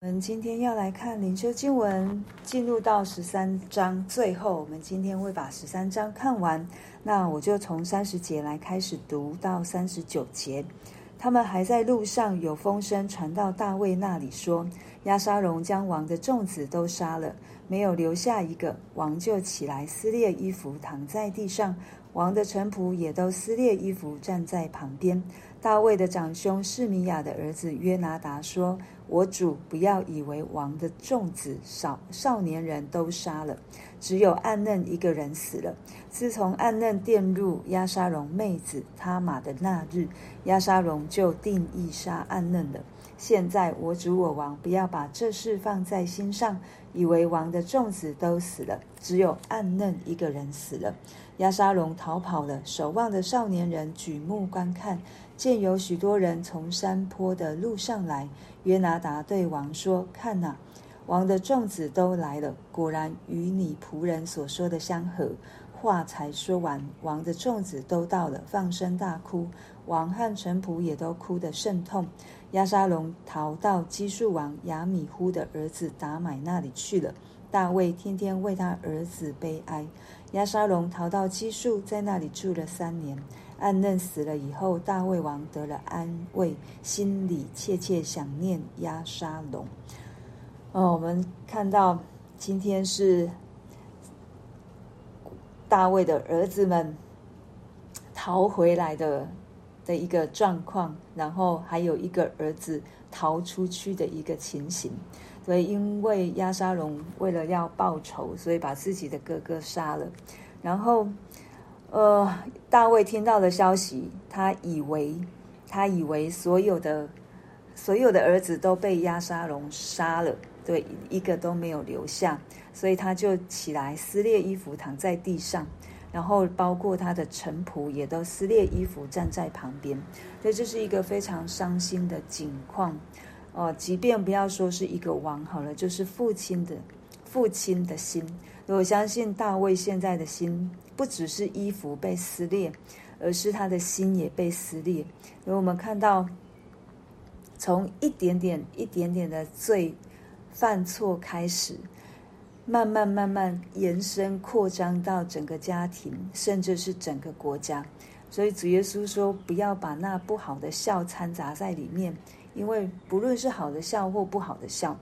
我们今天要来看灵修经文，进入到十三章最后，我们今天会把十三章看完。那我就从三十节来开始读到三十九节。他们还在路上，有风声传到大卫那里，说：押沙龙将王的众子都杀了，没有留下一个。王就起来撕裂衣服，躺在地上。王的臣仆也都撕裂衣服，站在旁边。大卫的长兄示米亚的儿子约拿达说：“我主不要以为王的众子少少年人都杀了，只有暗嫩一个人死了。自从暗嫩玷辱押沙龙妹子他玛的那日，押沙龙就定意杀暗嫩了。现在我主我王不要把这事放在心上，以为王的众子都死了，只有暗嫩一个人死了。押沙龙逃跑了，守望的少年人举目观看。”见有许多人从山坡的路上来，约拿达对王说：“看哪，王的众子都来了，果然与你仆人所说的相合。”话才说完，王的众子都到了，放声大哭。王和臣仆也都哭得甚痛。押沙龙逃到基述王亚米忽的儿子达买那里去了。大卫天天为他儿子悲哀。押沙龙逃到基述，在那里住了三年。暗嫩死了以后，大卫王得了安慰，心里切切想念押沙龙。哦，我们看到今天是大卫的儿子们逃回来的的一个状况，然后还有一个儿子逃出去的一个情形。所以，因为押沙龙为了要报仇，所以把自己的哥哥杀了，然后。呃，大卫听到的消息，他以为他以为所有的所有的儿子都被押沙龙杀了，对，一个都没有留下，所以他就起来撕裂衣服，躺在地上，然后包括他的臣仆也都撕裂衣服，站在旁边，所以这是一个非常伤心的景况。哦、即便不要说是一个王好了，就是父亲的父亲的心，我相信大卫现在的心。不只是衣服被撕裂，而是他的心也被撕裂。因为我们看到，从一点点、一点点的罪犯错开始，慢慢、慢慢延伸、扩张到整个家庭，甚至是整个国家。所以主耶稣说：“不要把那不好的笑掺杂在里面，因为不论是好的笑或不好的笑，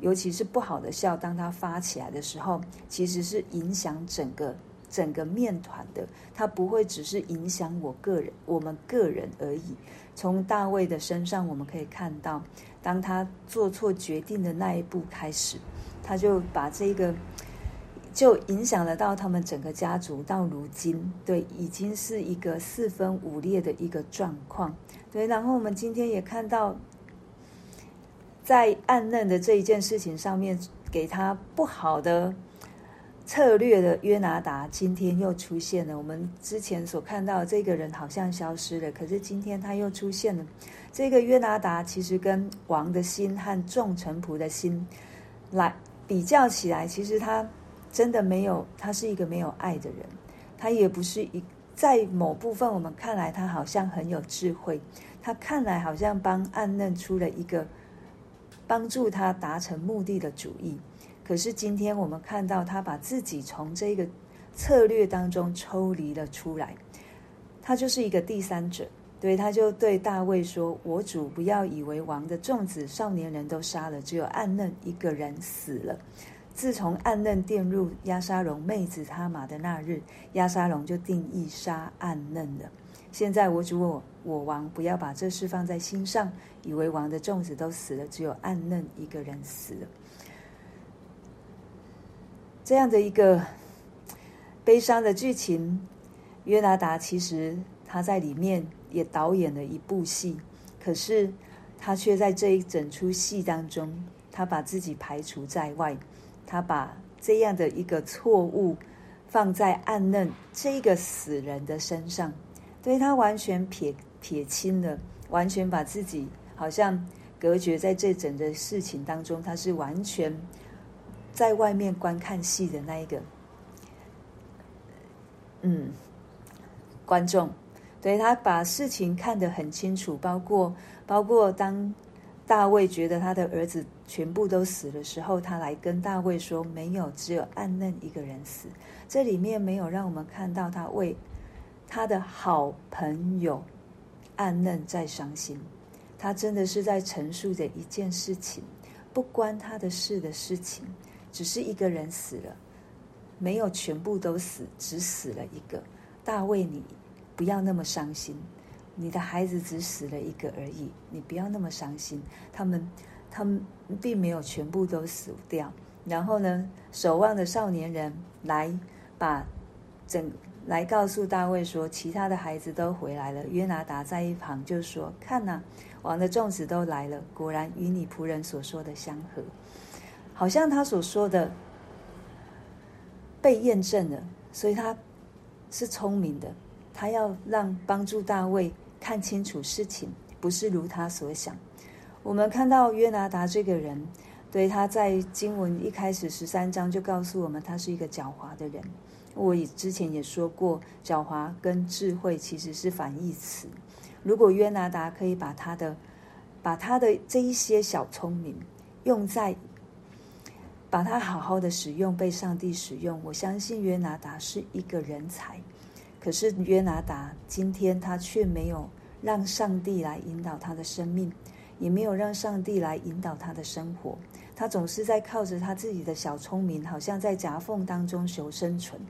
尤其是不好的笑，当它发起来的时候，其实是影响整个。”整个面团的，它不会只是影响我个人、我们个人而已。从大卫的身上，我们可以看到，当他做错决定的那一步开始，他就把这个就影响了到他们整个家族。到如今，对，已经是一个四分五裂的一个状况。对，然后我们今天也看到，在暗嫩的这一件事情上面，给他不好的。策略的约拿达今天又出现了。我们之前所看到这个人好像消失了，可是今天他又出现了。这个约拿达其实跟王的心和众臣仆的心来比较起来，其实他真的没有，他是一个没有爱的人。他也不是一，在某部分我们看来，他好像很有智慧。他看来好像帮暗嫩出了一个帮助他达成目的的主意。可是今天我们看到他把自己从这个策略当中抽离了出来，他就是一个第三者。对，他就对大卫说：“我主不要以为王的众子少年人都杀了，只有暗嫩一个人死了。自从暗嫩玷入押沙龙妹子他玛的那日，押沙龙就定意杀暗嫩了。现在我主我我王不要把这事放在心上，以为王的众子都死了，只有暗嫩一个人死了。”这样的一个悲伤的剧情，约拿达其实他在里面也导演了一部戏，可是他却在这一整出戏当中，他把自己排除在外，他把这样的一个错误放在暗嫩这个死人的身上，对，他完全撇撇清了，完全把自己好像隔绝在这整个事情当中，他是完全。在外面观看戏的那一个，嗯，观众，对，他把事情看得很清楚，包括包括当大卫觉得他的儿子全部都死的时候，他来跟大卫说：“没有，只有暗嫩一个人死。”这里面没有让我们看到他为他的好朋友暗嫩在伤心。他真的是在陈述着一件事情，不关他的事的事情，只是一个人死了，没有全部都死，只死了一个。大卫，你不要那么伤心。你的孩子只死了一个而已，你不要那么伤心。他们，他们并没有全部都死掉。然后呢，守望的少年人来把整来告诉大卫说，其他的孩子都回来了。约拿达在一旁就说：“看呐，王的众子都来了，果然与你仆人所说的相合，好像他所说的被验证了，所以他是聪明的，他要让帮助大卫。”看清楚事情，不是如他所想。我们看到约拿达这个人，对他在经文一开始十三章就告诉我们，他是一个狡猾的人。我以之前也说过，狡猾跟智慧其实是反义词。如果约拿达可以把他的把他的这一些小聪明用在，把它好好的使用，被上帝使用，我相信约拿达是一个人才。可是约拿达今天他却没有让上帝来引导他的生命，也没有让上帝来引导他的生活。他总是在靠着他自己的小聪明，好像在夹缝当中求生存。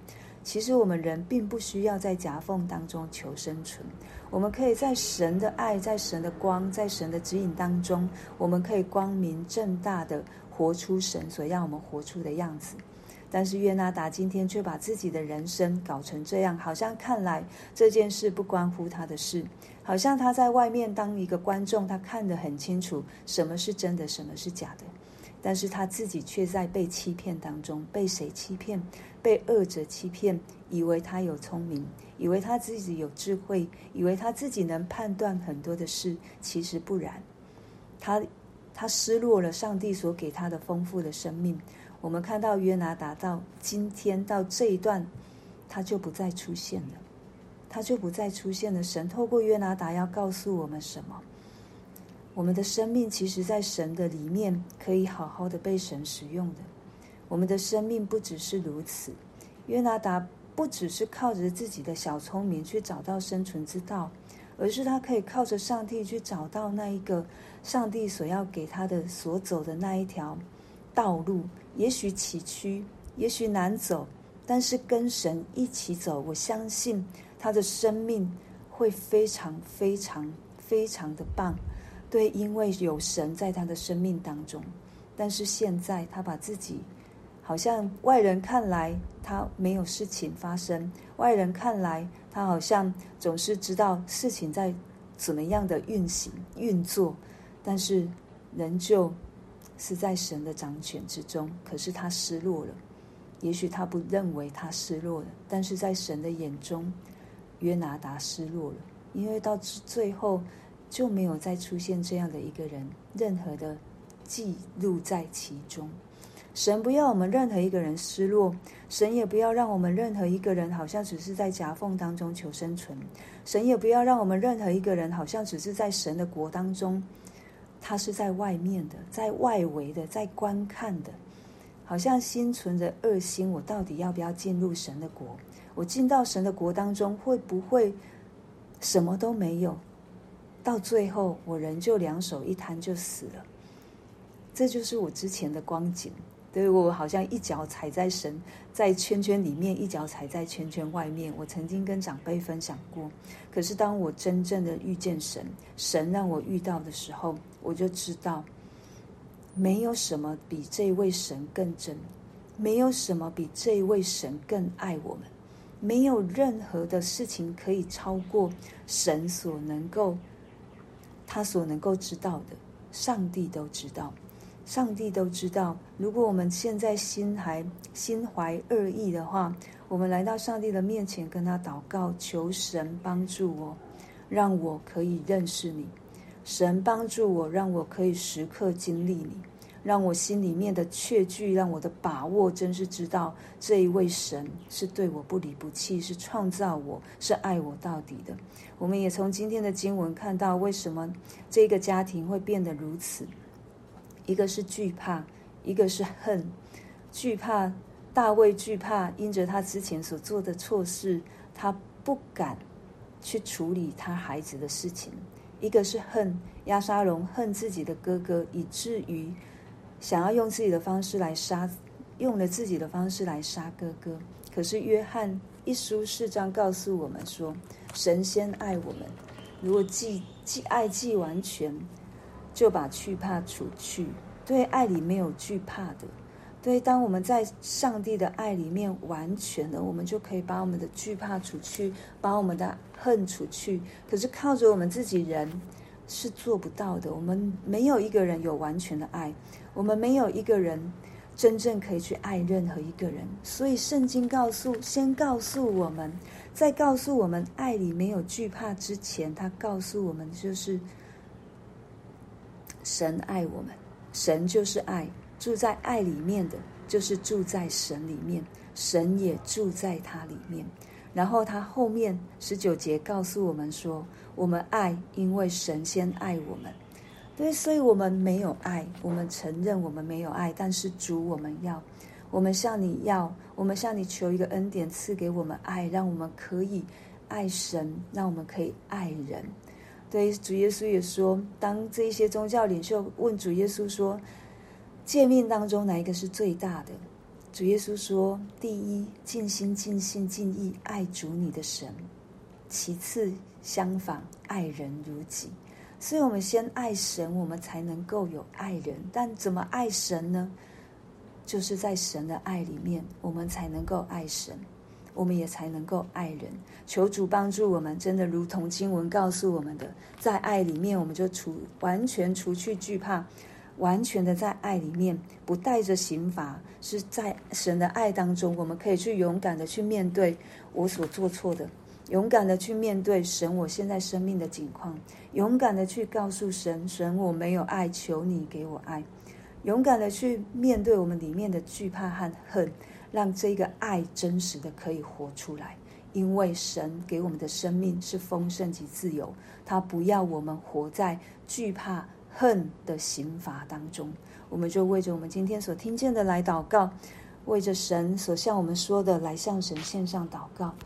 其实我们人并不需要在夹缝当中求生存，我们可以在神的爱、在神的光、在神的指引当中，我们可以光明正大的活出神所要我们活出的样子。但是约拿达今天却把自己的人生搞成这样，好像看来这件事不关乎他的事，好像他在外面当一个观众，他看得很清楚什么是真的，什么是假的。但是他自己却在被欺骗当中，被谁欺骗？被恶者欺骗，以为他有聪明，以为他自己有智慧，以为他自己能判断很多的事，其实不然。他他失落了上帝所给他的丰富的生命。我们看到约拿达到今天到这一段，他就不再出现了，他就不再出现了。神透过约拿达要告诉我们什么？我们的生命其实，在神的里面可以好好的被神使用的。我们的生命不只是如此，约拿达不只是靠着自己的小聪明去找到生存之道，而是他可以靠着上帝去找到那一个上帝所要给他的所走的那一条道路。也许崎岖，也许难走，但是跟神一起走，我相信他的生命会非常非常非常的棒。对，因为有神在他的生命当中。但是现在他把自己，好像外人看来他没有事情发生，外人看来他好像总是知道事情在怎么样的运行运作，但是仍旧。是在神的掌权之中，可是他失落了。也许他不认为他失落了，但是在神的眼中，约拿达失落了，因为到最后就没有再出现这样的一个人，任何的记录在其中。神不要我们任何一个人失落，神也不要让我们任何一个人好像只是在夹缝当中求生存，神也不要让我们任何一个人好像只是在神的国当中。他是在外面的，在外围的，在观看的，好像心存着恶心。我到底要不要进入神的国？我进到神的国当中，会不会什么都没有？到最后，我人就两手一摊就死了。这就是我之前的光景。所以，我好像一脚踩在神在圈圈里面，一脚踩在圈圈外面。我曾经跟长辈分享过，可是当我真正的遇见神，神让我遇到的时候，我就知道，没有什么比这位神更真，没有什么比这位神更爱我们，没有任何的事情可以超过神所能够，他所能够知道的，上帝都知道。上帝都知道，如果我们现在心还心怀恶意的话，我们来到上帝的面前，跟他祷告，求神帮助我，让我可以认识你；神帮助我，让我可以时刻经历你；让我心里面的确据，让我的把握，真是知道这一位神是对我不离不弃，是创造我，是爱我到底的。我们也从今天的经文看到，为什么这个家庭会变得如此？一个是惧怕，一个是恨。惧怕，大卫惧怕，因着他之前所做的错事，他不敢去处理他孩子的事情。一个是恨，亚沙龙恨自己的哥哥，以至于想要用自己的方式来杀，用了自己的方式来杀哥哥。可是约翰一书四章告诉我们说，神先爱我们，如果既既爱既完全，就把惧怕除去。对爱里没有惧怕的。对，当我们在上帝的爱里面完全的，我们就可以把我们的惧怕除去，把我们的恨除去。可是靠着我们自己人是做不到的。我们没有一个人有完全的爱，我们没有一个人真正可以去爱任何一个人。所以，圣经告诉，先告诉我们，在告诉我们爱里没有惧怕之前，他告诉我们就是神爱我们，神就是爱。住在爱里面的，就是住在神里面，神也住在他里面。然后他后面十九节告诉我们说：“我们爱，因为神先爱我们。”对，所以我们没有爱，我们承认我们没有爱。但是主，我们要，我们向你要，我们向你求一个恩典，赐给我们爱，让我们可以爱神，让我们可以爱人。对，主耶稣也说，当这些宗教领袖问主耶稣说，诫命当中哪一个是最大的？主耶稣说：第一，尽心、尽性、尽意爱主你的神；其次，相反爱人如己。所以，我们先爱神，我们才能够有爱人。但怎么爱神呢？就是在神的爱里面，我们才能够爱神，我们也才能够爱人。求主帮助我们，真的如同经文告诉我们的，在爱里面，我们就除完全除去惧怕。完全的在爱里面，不带着刑罚，是在神的爱当中，我们可以去勇敢的去面对我所做错的，勇敢的去面对神我现在生命的境况，勇敢的去告诉神，神我没有爱，求你给我爱，勇敢的去面对我们里面的惧怕和恨，让这个爱真实的可以活出来，因为神给我们的生命是丰盛及自由，他不要我们活在惧怕。恨的刑罚当中，我们就为着我们今天所听见的来祷告，为着神所向我们说的来向神献上祷告。